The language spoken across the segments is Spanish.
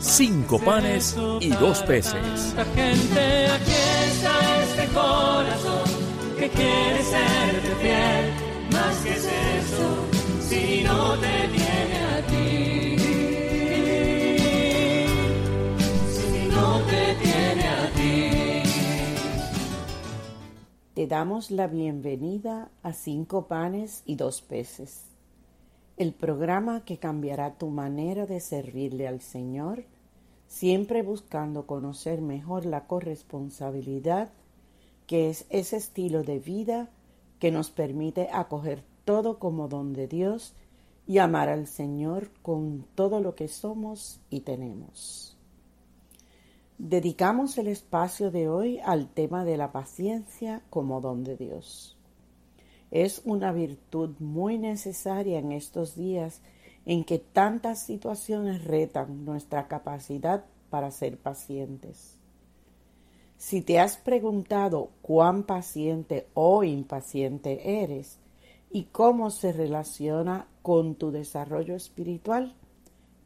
cinco panes y dos peces. Gente, aquí está este corazón que quiere serte fiel. Más que es eso, si no te tiene a ti. Si no te tiene a ti. Te damos la bienvenida a Cinco Panes y Dos Peces, el programa que cambiará tu manera de servirle al Señor, siempre buscando conocer mejor la corresponsabilidad que es ese estilo de vida que nos permite acoger todo como don de Dios y amar al Señor con todo lo que somos y tenemos. Dedicamos el espacio de hoy al tema de la paciencia como don de Dios. Es una virtud muy necesaria en estos días en que tantas situaciones retan nuestra capacidad para ser pacientes. Si te has preguntado cuán paciente o impaciente eres y cómo se relaciona con tu desarrollo espiritual,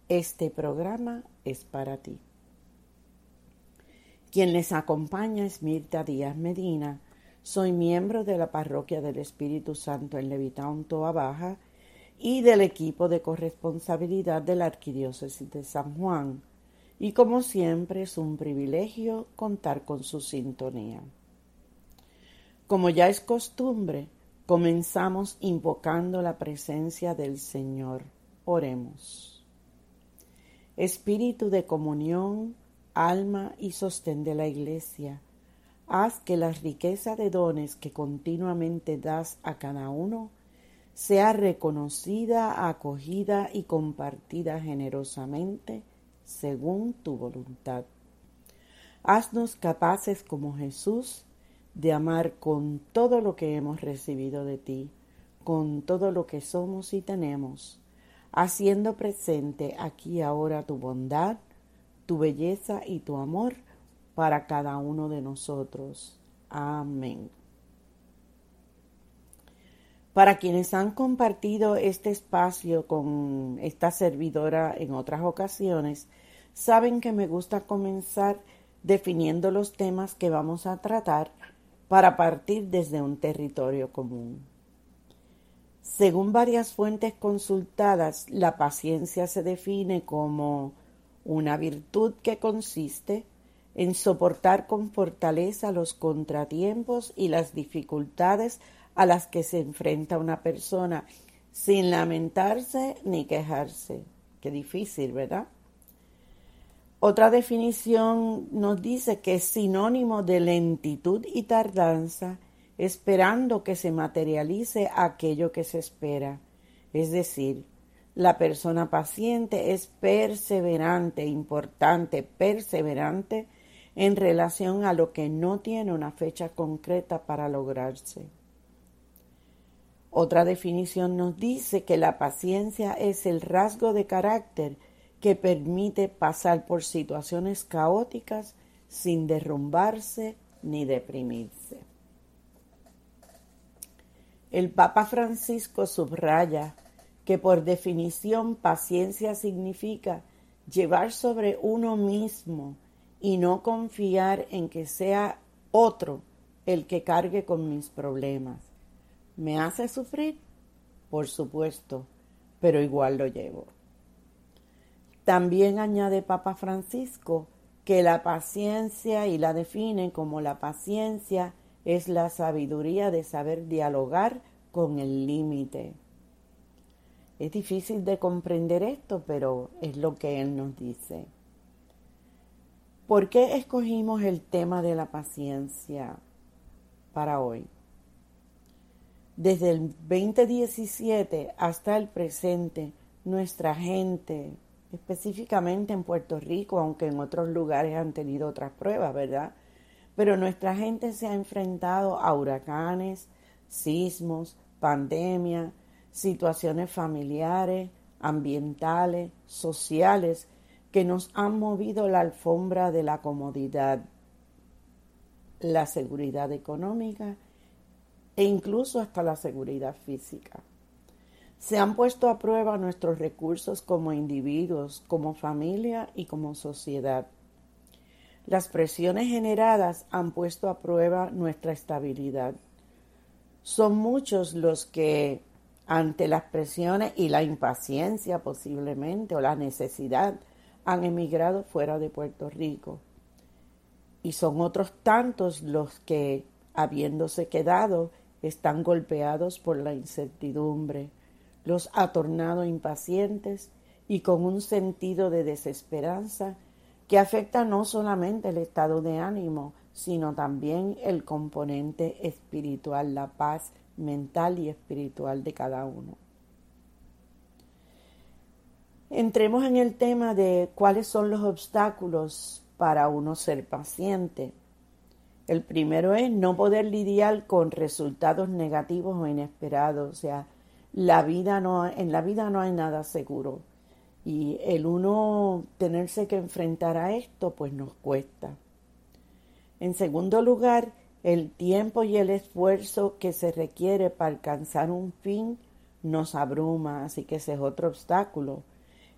este programa es para ti. Quien les acompaña es Mirta Díaz Medina. Soy miembro de la Parroquia del Espíritu Santo en Levitown, Toa Baja y del equipo de corresponsabilidad de la Arquidiócesis de San Juan. Y como siempre es un privilegio contar con su sintonía. Como ya es costumbre, comenzamos invocando la presencia del Señor. Oremos. Espíritu de comunión, alma y sostén de la Iglesia, haz que la riqueza de dones que continuamente das a cada uno sea reconocida, acogida y compartida generosamente según tu voluntad. Haznos capaces como Jesús de amar con todo lo que hemos recibido de ti, con todo lo que somos y tenemos, haciendo presente aquí ahora tu bondad, tu belleza y tu amor para cada uno de nosotros. Amén. Para quienes han compartido este espacio con esta servidora en otras ocasiones, saben que me gusta comenzar definiendo los temas que vamos a tratar para partir desde un territorio común. Según varias fuentes consultadas, la paciencia se define como una virtud que consiste en soportar con fortaleza los contratiempos y las dificultades a las que se enfrenta una persona sin lamentarse ni quejarse. Qué difícil, ¿verdad? Otra definición nos dice que es sinónimo de lentitud y tardanza, esperando que se materialice aquello que se espera. Es decir, la persona paciente es perseverante, importante, perseverante en relación a lo que no tiene una fecha concreta para lograrse. Otra definición nos dice que la paciencia es el rasgo de carácter que permite pasar por situaciones caóticas sin derrumbarse ni deprimirse. El Papa Francisco subraya que por definición paciencia significa llevar sobre uno mismo y no confiar en que sea otro el que cargue con mis problemas. ¿Me hace sufrir? Por supuesto, pero igual lo llevo. También añade Papa Francisco que la paciencia y la define como la paciencia es la sabiduría de saber dialogar con el límite. Es difícil de comprender esto, pero es lo que él nos dice. ¿Por qué escogimos el tema de la paciencia para hoy? Desde el 2017 hasta el presente, nuestra gente, específicamente en Puerto Rico, aunque en otros lugares han tenido otras pruebas, ¿verdad? Pero nuestra gente se ha enfrentado a huracanes, sismos, pandemia, situaciones familiares, ambientales, sociales, que nos han movido la alfombra de la comodidad, la seguridad económica e incluso hasta la seguridad física. Se han puesto a prueba nuestros recursos como individuos, como familia y como sociedad. Las presiones generadas han puesto a prueba nuestra estabilidad. Son muchos los que, ante las presiones y la impaciencia posiblemente o la necesidad, han emigrado fuera de Puerto Rico. Y son otros tantos los que, habiéndose quedado, están golpeados por la incertidumbre, los ha tornado impacientes y con un sentido de desesperanza que afecta no solamente el estado de ánimo, sino también el componente espiritual, la paz mental y espiritual de cada uno. Entremos en el tema de cuáles son los obstáculos para uno ser paciente. El primero es no poder lidiar con resultados negativos o inesperados, o sea, la vida no, en la vida no hay nada seguro. Y el uno tenerse que enfrentar a esto, pues nos cuesta. En segundo lugar, el tiempo y el esfuerzo que se requiere para alcanzar un fin nos abruma, así que ese es otro obstáculo.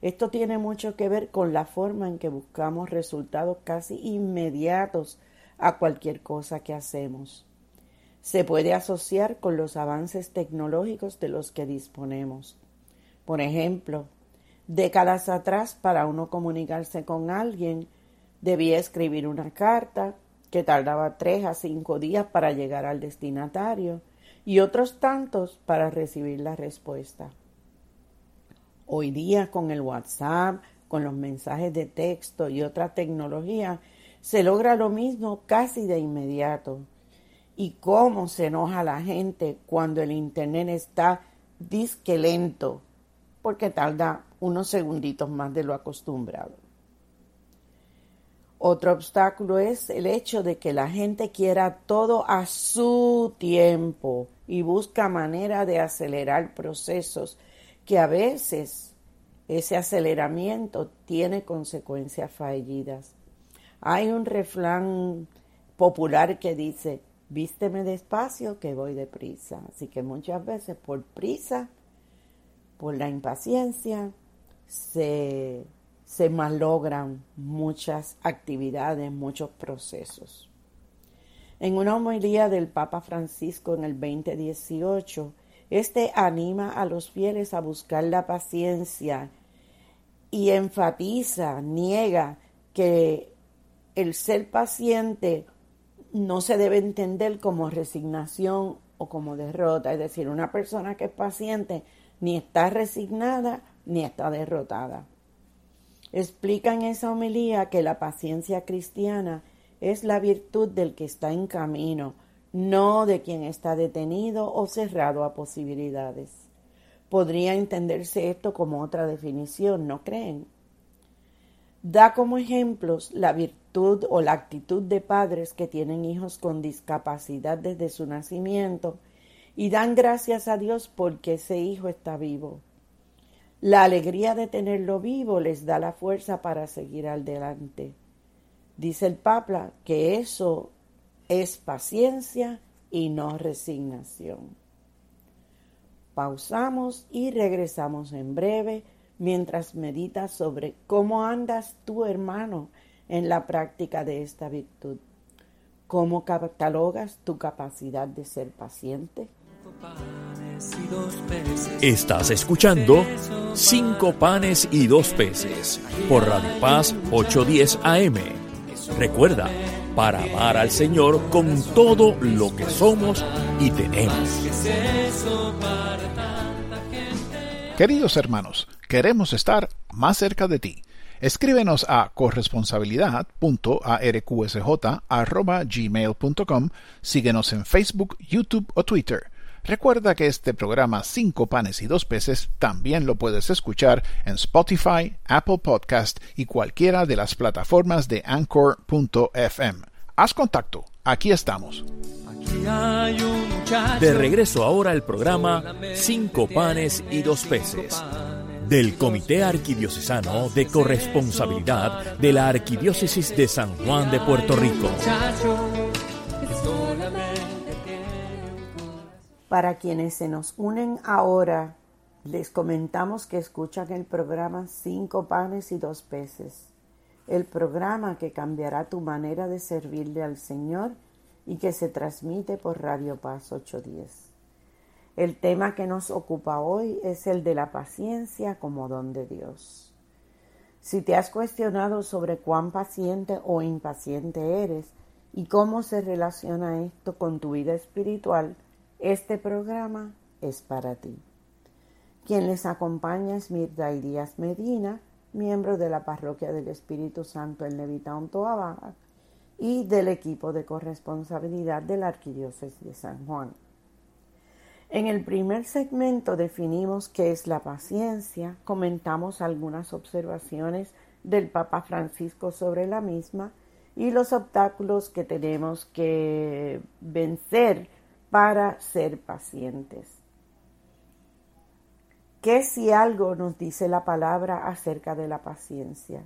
Esto tiene mucho que ver con la forma en que buscamos resultados casi inmediatos a cualquier cosa que hacemos se puede asociar con los avances tecnológicos de los que disponemos. Por ejemplo, décadas atrás, para uno comunicarse con alguien, debía escribir una carta que tardaba tres a cinco días para llegar al destinatario y otros tantos para recibir la respuesta. Hoy día con el WhatsApp, con los mensajes de texto y otra tecnología, se logra lo mismo casi de inmediato y cómo se enoja la gente cuando el internet está disque lento, porque tarda unos segunditos más de lo acostumbrado. Otro obstáculo es el hecho de que la gente quiera todo a su tiempo y busca manera de acelerar procesos que a veces ese aceleramiento tiene consecuencias fallidas. Hay un refrán popular que dice, vísteme despacio que voy deprisa. Así que muchas veces por prisa, por la impaciencia, se, se malogran muchas actividades, muchos procesos. En una homilía del Papa Francisco en el 2018, este anima a los fieles a buscar la paciencia y enfatiza, niega que el ser paciente no se debe entender como resignación o como derrota. Es decir, una persona que es paciente ni está resignada ni está derrotada. Explica en esa homilía que la paciencia cristiana es la virtud del que está en camino, no de quien está detenido o cerrado a posibilidades. Podría entenderse esto como otra definición, ¿no creen? Da como ejemplos la virtud o la actitud de padres que tienen hijos con discapacidad desde su nacimiento y dan gracias a Dios porque ese hijo está vivo. La alegría de tenerlo vivo les da la fuerza para seguir adelante. Dice el Papa que eso es paciencia y no resignación. Pausamos y regresamos en breve mientras meditas sobre cómo andas tú, hermano, en la práctica de esta virtud. ¿Cómo catalogas tu capacidad de ser paciente? Estás escuchando Cinco panes y dos peces por Radio Paz 810 AM. Recuerda, para amar al Señor con todo lo que somos y tenemos. Queridos hermanos, queremos estar más cerca de ti. Escríbenos a corresponsabilidad.arqsj.gmail.com, síguenos en Facebook, YouTube o Twitter. Recuerda que este programa Cinco panes y dos peces también lo puedes escuchar en Spotify, Apple Podcast y cualquiera de las plataformas de anchor.fm. Haz contacto, aquí estamos. De regreso ahora al programa Cinco panes y dos peces del Comité Arquidiocesano de Corresponsabilidad de la Arquidiócesis de San Juan de Puerto Rico. Para quienes se nos unen ahora, les comentamos que escuchan el programa Cinco panes y dos peces, el programa que cambiará tu manera de servirle al Señor y que se transmite por Radio Paz 810. El tema que nos ocupa hoy es el de la paciencia como don de Dios. Si te has cuestionado sobre cuán paciente o impaciente eres y cómo se relaciona esto con tu vida espiritual, este programa es para ti. Quien les acompaña es Mirta Díaz Medina, miembro de la Parroquia del Espíritu Santo en Levitown, Toa Baja, y del equipo de corresponsabilidad de la Arquidiócesis de San Juan. En el primer segmento definimos qué es la paciencia, comentamos algunas observaciones del Papa Francisco sobre la misma y los obstáculos que tenemos que vencer para ser pacientes. ¿Qué si algo nos dice la palabra acerca de la paciencia?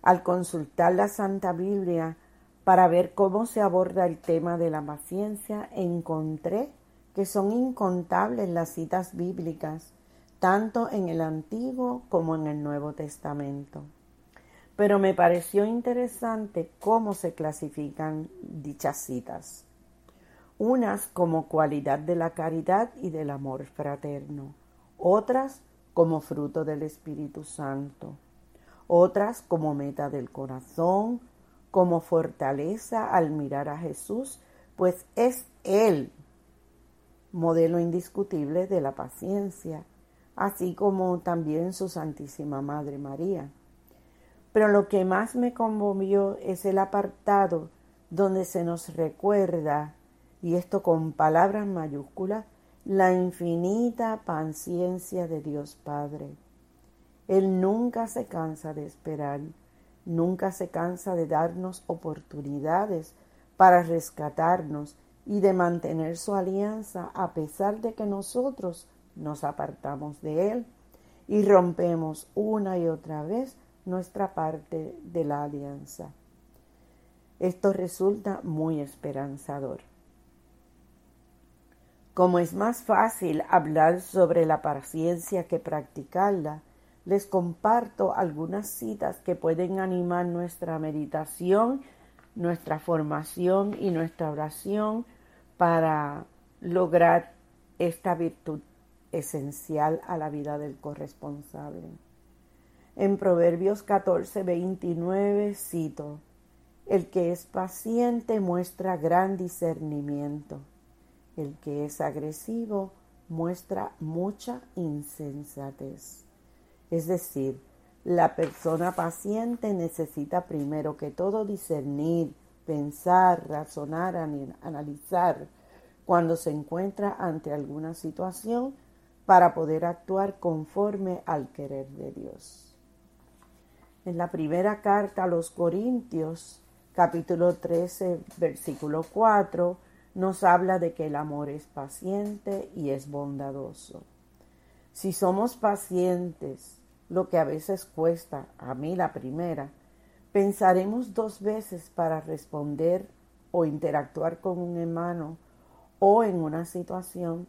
Al consultar la Santa Biblia para ver cómo se aborda el tema de la paciencia, encontré que son incontables las citas bíblicas, tanto en el Antiguo como en el Nuevo Testamento. Pero me pareció interesante cómo se clasifican dichas citas unas como cualidad de la caridad y del amor fraterno, otras como fruto del Espíritu Santo, otras como meta del corazón, como fortaleza al mirar a Jesús, pues es Él modelo indiscutible de la paciencia, así como también su Santísima Madre María. Pero lo que más me conmovió es el apartado donde se nos recuerda y esto con palabras mayúsculas, la infinita paciencia de Dios Padre. Él nunca se cansa de esperar, nunca se cansa de darnos oportunidades para rescatarnos y de mantener su alianza a pesar de que nosotros nos apartamos de Él y rompemos una y otra vez nuestra parte de la alianza. Esto resulta muy esperanzador. Como es más fácil hablar sobre la paciencia que practicarla, les comparto algunas citas que pueden animar nuestra meditación, nuestra formación y nuestra oración para lograr esta virtud esencial a la vida del corresponsable. En Proverbios 14, 29 cito, El que es paciente muestra gran discernimiento el que es agresivo muestra mucha insensatez. Es decir, la persona paciente necesita primero que todo discernir, pensar, razonar, analizar cuando se encuentra ante alguna situación para poder actuar conforme al querer de Dios. En la primera carta a los Corintios, capítulo 13, versículo 4, nos habla de que el amor es paciente y es bondadoso. Si somos pacientes, lo que a veces cuesta, a mí la primera, pensaremos dos veces para responder o interactuar con un hermano o en una situación,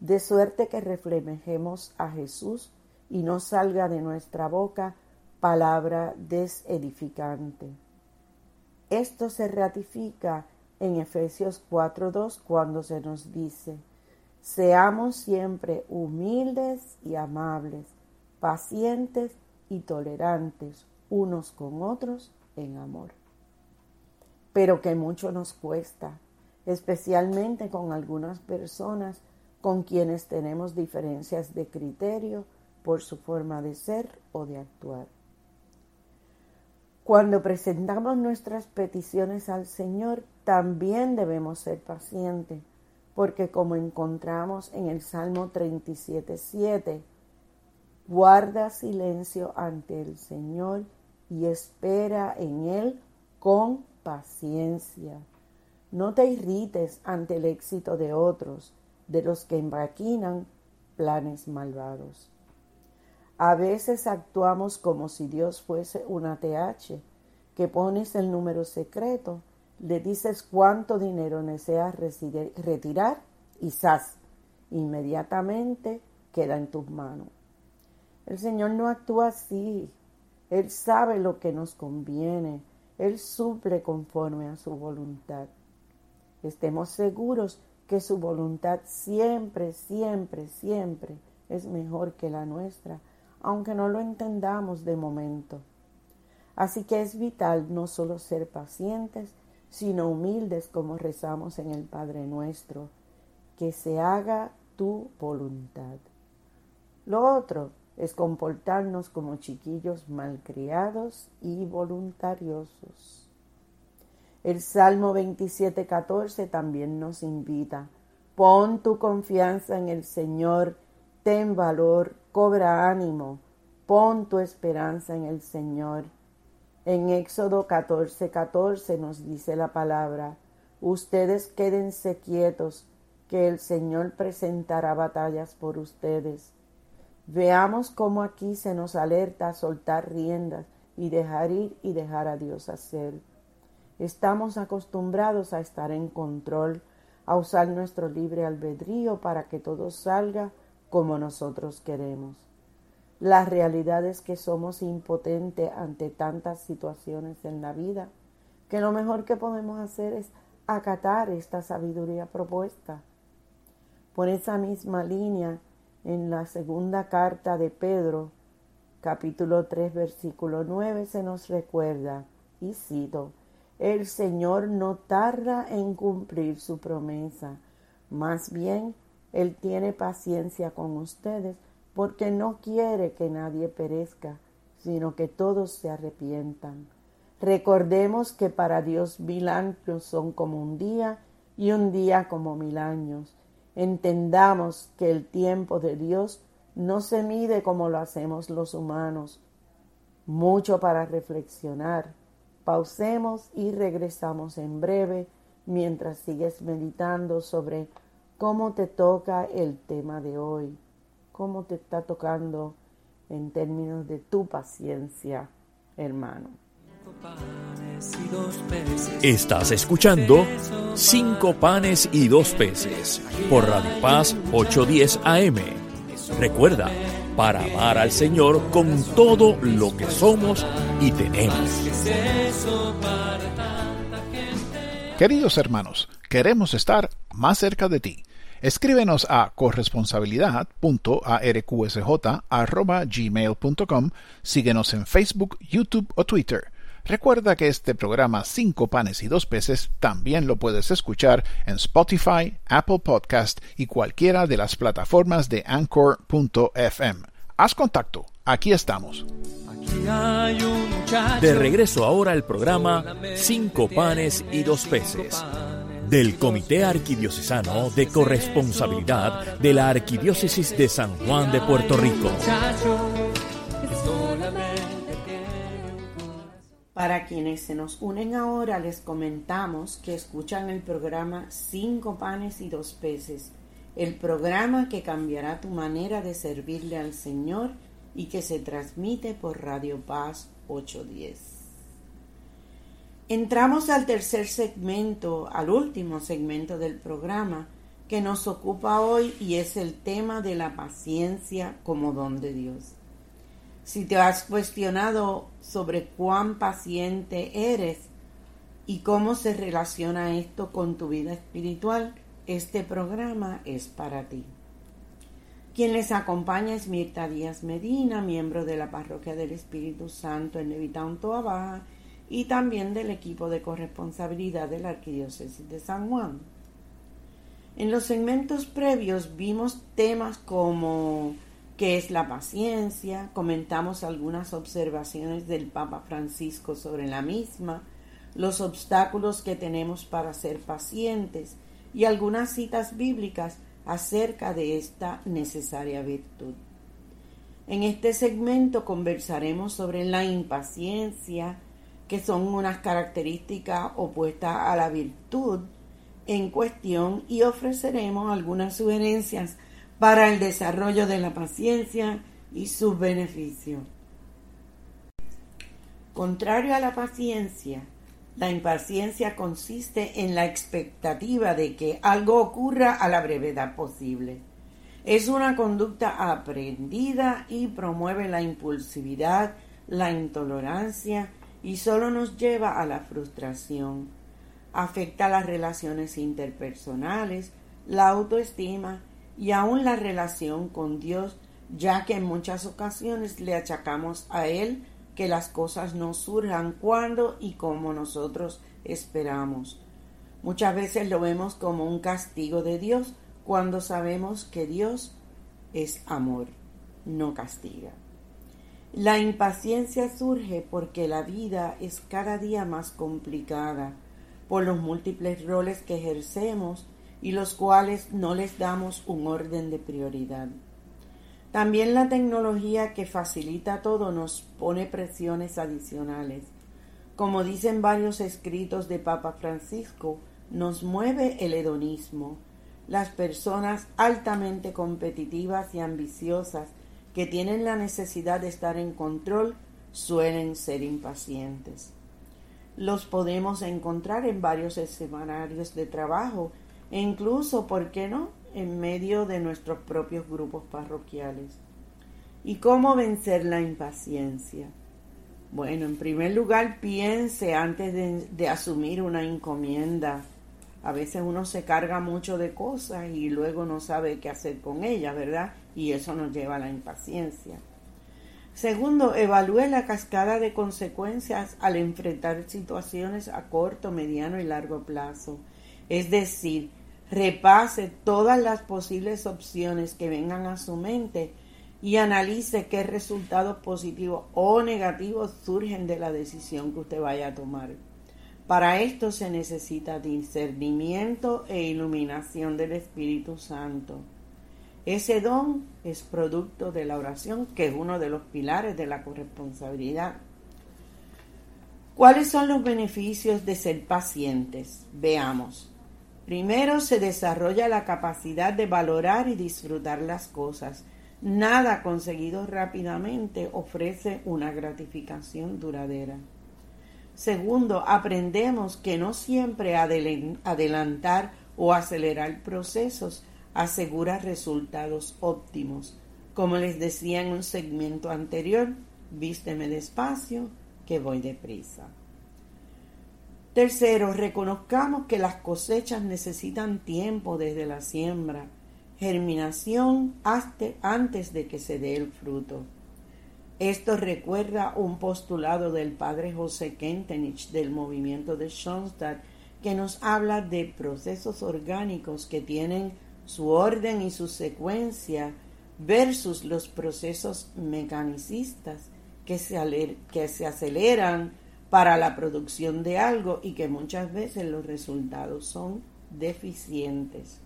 de suerte que reflejemos a Jesús y no salga de nuestra boca palabra desedificante. Esto se ratifica en Efesios 4.2 cuando se nos dice, seamos siempre humildes y amables, pacientes y tolerantes unos con otros en amor. Pero que mucho nos cuesta, especialmente con algunas personas con quienes tenemos diferencias de criterio por su forma de ser o de actuar. Cuando presentamos nuestras peticiones al Señor, también debemos ser pacientes, porque como encontramos en el Salmo 37.7, guarda silencio ante el Señor y espera en Él con paciencia. No te irrites ante el éxito de otros, de los que embaquinan planes malvados. A veces actuamos como si Dios fuese una TH, que pones el número secreto le dices cuánto dinero deseas retirar y ¡zas! inmediatamente queda en tus manos. El Señor no actúa así. Él sabe lo que nos conviene. Él suple conforme a su voluntad. Estemos seguros que su voluntad siempre, siempre, siempre es mejor que la nuestra, aunque no lo entendamos de momento. Así que es vital no solo ser pacientes, sino humildes como rezamos en el Padre nuestro, que se haga tu voluntad. Lo otro es comportarnos como chiquillos malcriados y voluntariosos. El Salmo 27:14 también nos invita, pon tu confianza en el Señor, ten valor, cobra ánimo, pon tu esperanza en el Señor en Éxodo 14, 14 nos dice la palabra, ustedes quédense quietos, que el Señor presentará batallas por ustedes. Veamos cómo aquí se nos alerta a soltar riendas y dejar ir y dejar a Dios hacer. Estamos acostumbrados a estar en control, a usar nuestro libre albedrío para que todo salga como nosotros queremos. La realidad es que somos impotentes ante tantas situaciones en la vida, que lo mejor que podemos hacer es acatar esta sabiduría propuesta. Por esa misma línea, en la segunda carta de Pedro, capítulo 3, versículo 9, se nos recuerda, y cito, el Señor no tarda en cumplir su promesa, más bien Él tiene paciencia con ustedes porque no quiere que nadie perezca, sino que todos se arrepientan. Recordemos que para Dios mil años son como un día y un día como mil años. Entendamos que el tiempo de Dios no se mide como lo hacemos los humanos. Mucho para reflexionar. Pausemos y regresamos en breve mientras sigues meditando sobre cómo te toca el tema de hoy cómo te está tocando en términos de tu paciencia, hermano. Estás escuchando Cinco panes y dos peces por Radio Paz 810 AM. Recuerda, para amar al Señor con todo lo que somos y tenemos. Queridos hermanos, queremos estar más cerca de ti. Escríbenos a corresponsabilidad.arqsj.gmail.com, síguenos en Facebook, YouTube o Twitter. Recuerda que este programa Cinco panes y dos peces también lo puedes escuchar en Spotify, Apple Podcast y cualquiera de las plataformas de Anchor.fm. Haz contacto, aquí estamos. De regreso ahora al programa Cinco panes y dos peces del Comité Arquidiocesano de Corresponsabilidad de la Arquidiócesis de San Juan de Puerto Rico. Para quienes se nos unen ahora, les comentamos que escuchan el programa Cinco panes y dos peces, el programa que cambiará tu manera de servirle al Señor y que se transmite por Radio Paz 810. Entramos al tercer segmento, al último segmento del programa que nos ocupa hoy y es el tema de la paciencia como don de Dios. Si te has cuestionado sobre cuán paciente eres y cómo se relaciona esto con tu vida espiritual, este programa es para ti. Quien les acompaña es Mirta Díaz Medina, miembro de la Parroquia del Espíritu Santo en Levitown, Toa Baja, y también del equipo de corresponsabilidad de la Arquidiócesis de San Juan. En los segmentos previos vimos temas como qué es la paciencia, comentamos algunas observaciones del Papa Francisco sobre la misma, los obstáculos que tenemos para ser pacientes y algunas citas bíblicas acerca de esta necesaria virtud. En este segmento conversaremos sobre la impaciencia, que son unas características opuestas a la virtud en cuestión y ofreceremos algunas sugerencias para el desarrollo de la paciencia y sus beneficios. Contrario a la paciencia, la impaciencia consiste en la expectativa de que algo ocurra a la brevedad posible. Es una conducta aprendida y promueve la impulsividad, la intolerancia y solo nos lleva a la frustración. Afecta las relaciones interpersonales, la autoestima y aún la relación con Dios, ya que en muchas ocasiones le achacamos a Él que las cosas no surjan cuando y como nosotros esperamos. Muchas veces lo vemos como un castigo de Dios cuando sabemos que Dios es amor, no castiga. La impaciencia surge porque la vida es cada día más complicada por los múltiples roles que ejercemos y los cuales no les damos un orden de prioridad. También la tecnología que facilita todo nos pone presiones adicionales. Como dicen varios escritos de Papa Francisco, nos mueve el hedonismo. Las personas altamente competitivas y ambiciosas que tienen la necesidad de estar en control suelen ser impacientes. Los podemos encontrar en varios semanarios de trabajo e incluso, ¿por qué no?, en medio de nuestros propios grupos parroquiales. ¿Y cómo vencer la impaciencia? Bueno, en primer lugar, piense antes de, asumir una encomienda. A veces uno se carga mucho de cosas y luego no sabe qué hacer con ellas, ¿verdad? Y eso nos lleva a la impaciencia. Segundo, evalúe la cascada de consecuencias al enfrentar situaciones a corto, mediano y largo plazo. Es decir, repase todas las posibles opciones que vengan a su mente y analice qué resultados positivos o negativos surgen de la decisión que usted vaya a tomar. Para esto se necesita discernimiento e iluminación del Espíritu Santo. Ese don es producto de la oración, que es uno de los pilares de la corresponsabilidad. ¿Cuáles son los beneficios de ser pacientes? Veamos. Primero se desarrolla la capacidad de valorar y disfrutar las cosas. Nada conseguido rápidamente ofrece una gratificación duradera. Segundo, aprendemos que no siempre adelantar o acelerar procesos asegura resultados óptimos. Como les decía en un segmento anterior, vísteme despacio, que voy deprisa. Tercero, reconozcamos que las cosechas necesitan tiempo desde la siembra, germinación antes de que se dé el fruto. Esto recuerda un postulado del padre José Kentenich del movimiento de Schoenstatt que nos habla de procesos orgánicos que tienen su orden y su secuencia versus los procesos mecanicistas que se, que se aceleran para la producción de algo y que muchas veces los resultados son deficientes.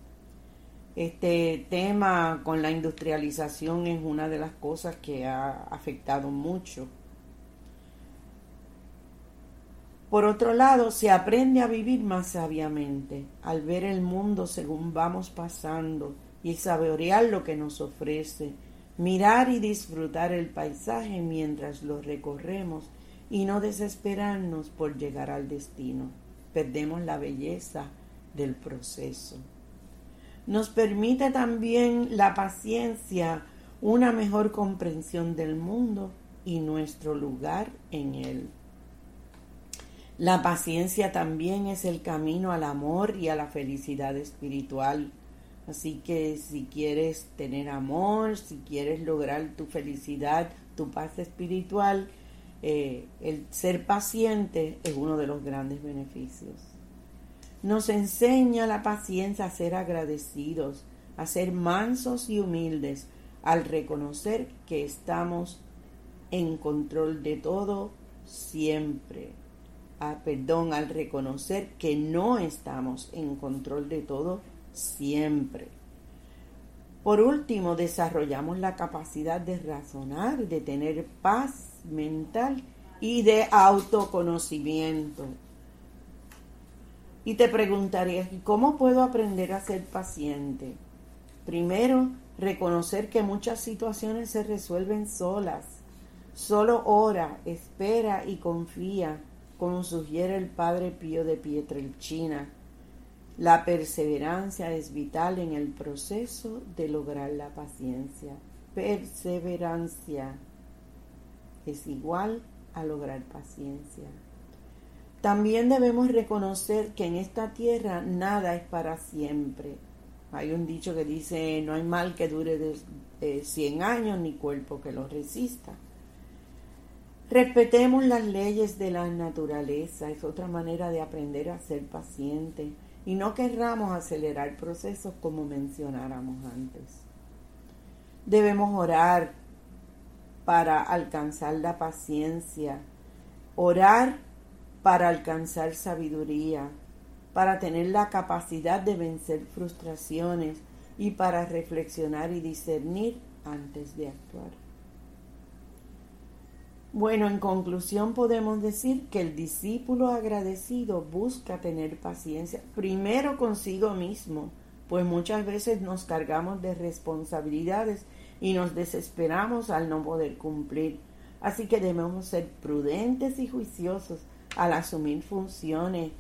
Este tema con la industrialización es una de las cosas que ha afectado mucho. Por otro lado, se aprende a vivir más sabiamente al ver el mundo según vamos pasando y saborear lo que nos ofrece, mirar y disfrutar el paisaje mientras lo recorremos y no desesperarnos por llegar al destino. Perdemos la belleza del proceso. Nos permite también la paciencia una mejor comprensión del mundo y nuestro lugar en él. La paciencia también es el camino al amor y a la felicidad espiritual. Así que si quieres tener amor, si quieres lograr tu felicidad, tu paz espiritual, eh, el ser paciente es uno de los grandes beneficios. Nos enseña la paciencia a ser agradecidos, a ser mansos y humildes, al reconocer que estamos en control de todo siempre. perdón, al reconocer que no estamos en control de todo siempre. Por último, desarrollamos la capacidad de razonar, de tener paz mental y de autoconocimiento. Y te preguntarías, ¿cómo puedo aprender a ser paciente? Primero, reconocer que muchas situaciones se resuelven solas. Solo ora, espera y confía como sugiere el padre Pío de Pietrelcina. La perseverancia es vital en el proceso de lograr la paciencia. Perseverancia es igual a lograr paciencia. También debemos reconocer que en esta tierra nada es para siempre. Hay un dicho que dice, no hay mal que dure de, 100 años ni cuerpo que lo resista. Respetemos las leyes de la naturaleza, es otra manera de aprender a ser paciente y no querramos acelerar procesos como mencionáramos antes. Debemos orar para alcanzar la paciencia, orar para alcanzar sabiduría, para tener la capacidad de vencer frustraciones y para reflexionar y discernir antes de actuar. Bueno, en conclusión podemos decir que el discípulo agradecido busca tener paciencia primero consigo mismo, pues muchas veces nos cargamos de responsabilidades y nos desesperamos al no poder cumplir. Así que debemos ser prudentes y juiciosos al asumir funciones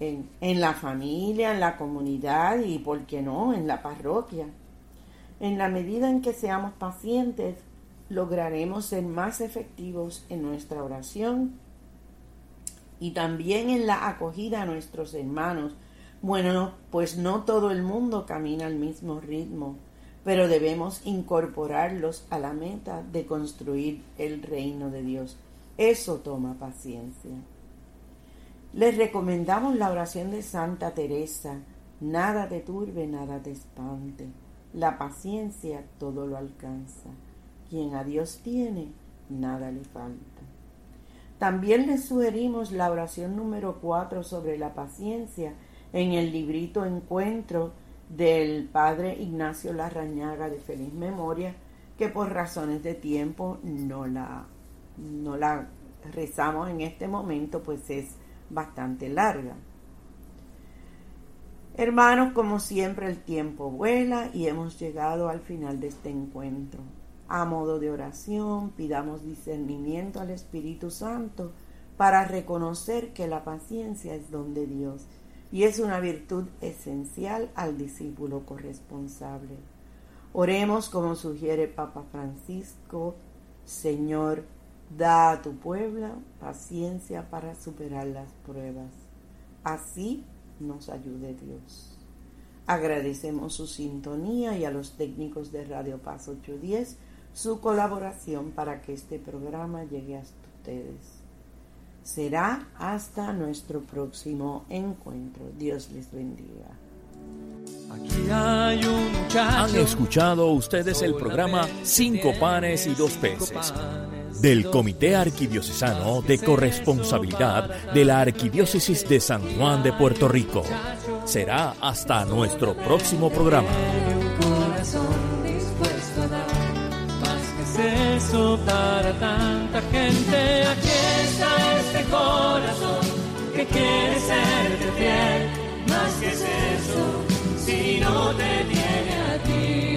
en, la familia, en la comunidad y, ¿por qué no?, en la parroquia. En la medida en que seamos pacientes, lograremos ser más efectivos en nuestra oración y también en la acogida a nuestros hermanos. Bueno, pues no todo el mundo camina al mismo ritmo, pero debemos incorporarlos a la meta de construir el reino de Dios. Eso toma paciencia. Les recomendamos la oración de Santa Teresa. Nada te turbe, nada te espante. La paciencia todo lo alcanza. Quien a Dios tiene, nada le falta. También les sugerimos la oración número 4 sobre la paciencia en el librito Encuentro del Padre Ignacio Larrañaga de feliz memoria, que por razones de tiempo no la, no la rezamos en este momento, pues es bastante larga. Hermanos, como siempre el tiempo vuela y hemos llegado al final de este encuentro. A modo de oración, pidamos discernimiento al Espíritu Santo para reconocer que la paciencia es don de Dios y es una virtud esencial al discípulo corresponsable. Oremos como sugiere Papa Francisco, Señor, da a tu pueblo paciencia para superar las pruebas. Así nos ayude Dios. Agradecemos su sintonía y a los técnicos de Radio Paz 810 su colaboración para que este programa llegue hasta ustedes. Será hasta nuestro próximo encuentro. Dios les bendiga. Aquí hay un Han escuchado ustedes el programa Cinco panes y dos peces del Comité Arquidiocesano de Corresponsabilidad de la Arquidiócesis de San Juan de Puerto Rico. Será hasta nuestro próximo programa. Para tanta gente, aquí está este corazón que quiere serte fiel, más que es eso, si no te tiene a ti.